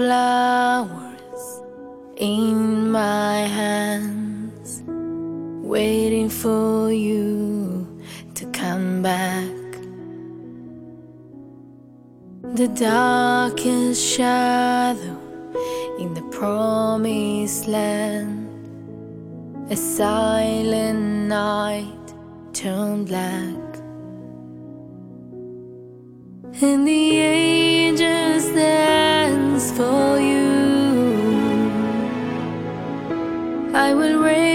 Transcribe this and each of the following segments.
Flowers in my hands, waiting for you to come back. The darkest shadow in the promised land, a silent night turned black. And the angels dance for you. I will raise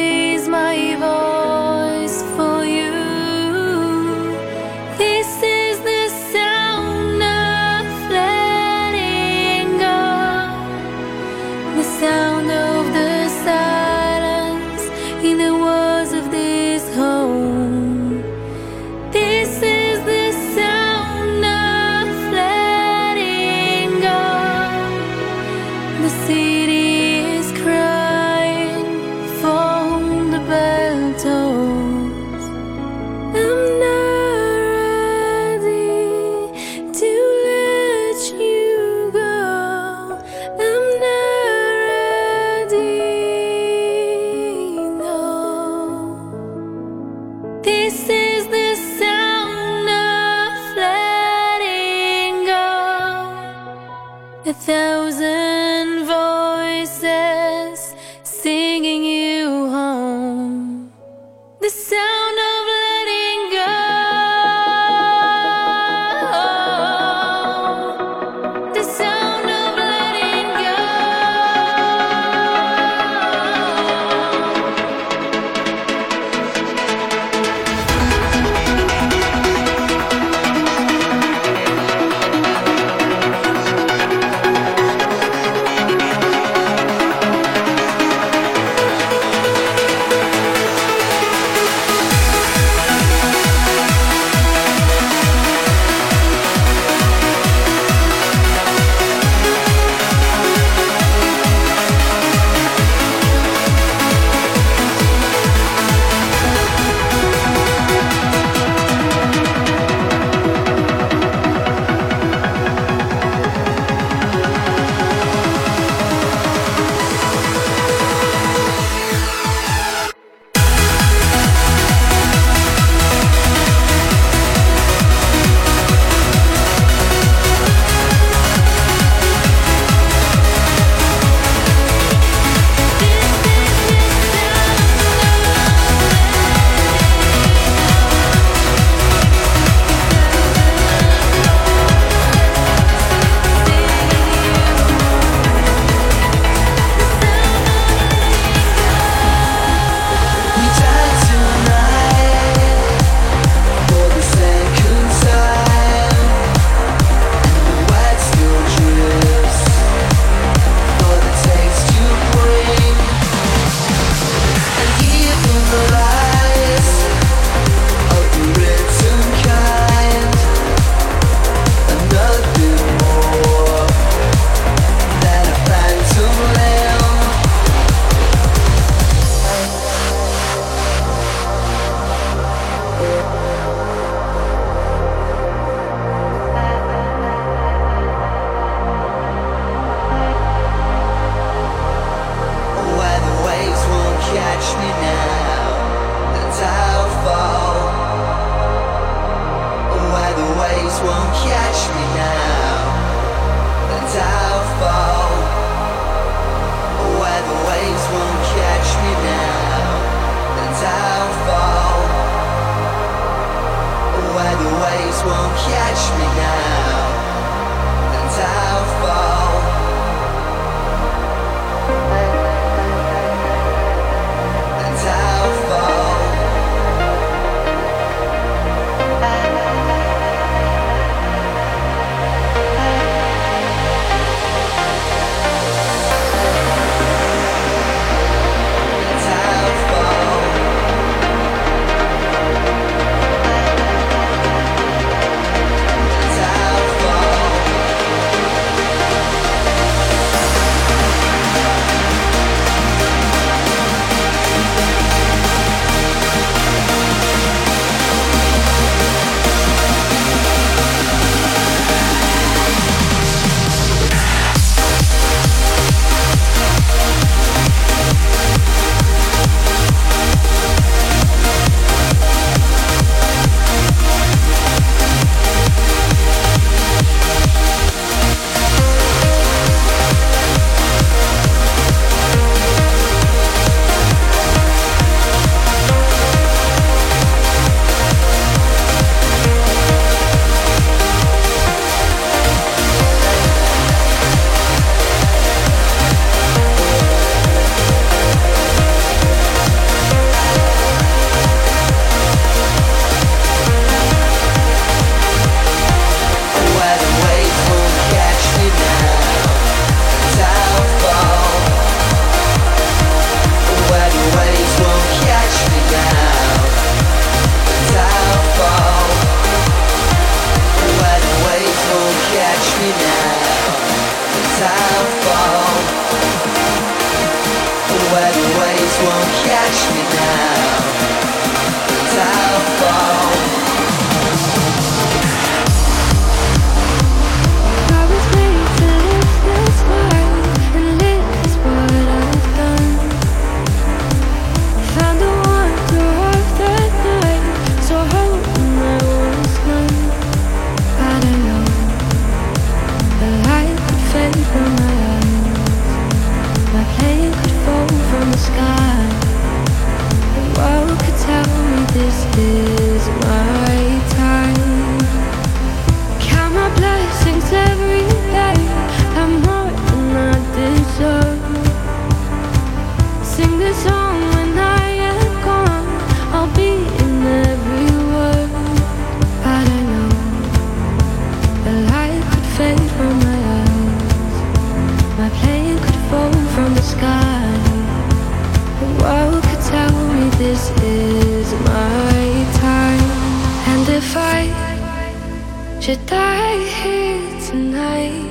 should die here tonight,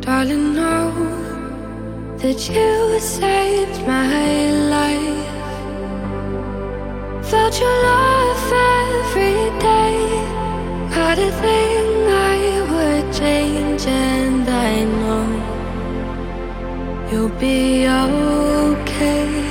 darling, know that you saved my life. Felt your love every day. Not a thing I would change, and I know you'll be okay.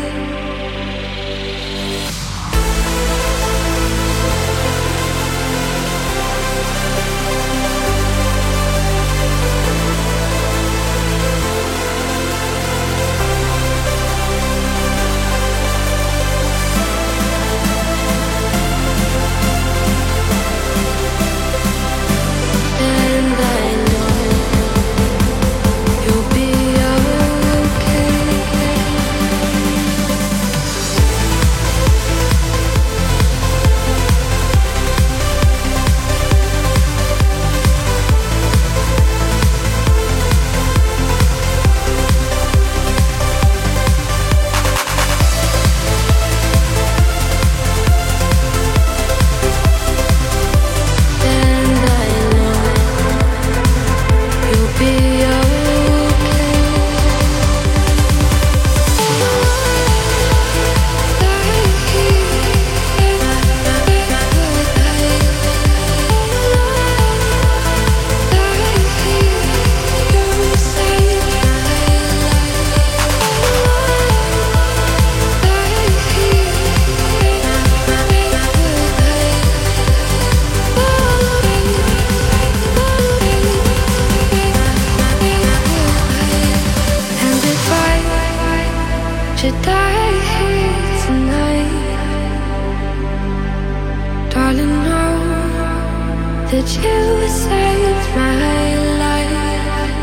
You saved my life.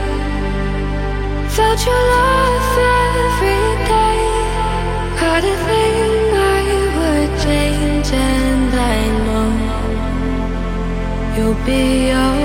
Felt your love every day. Not a thing I would change, and I know you'll be.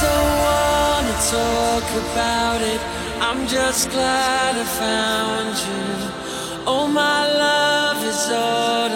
don't wanna talk about it. I'm just glad I found you. Oh, my love is all.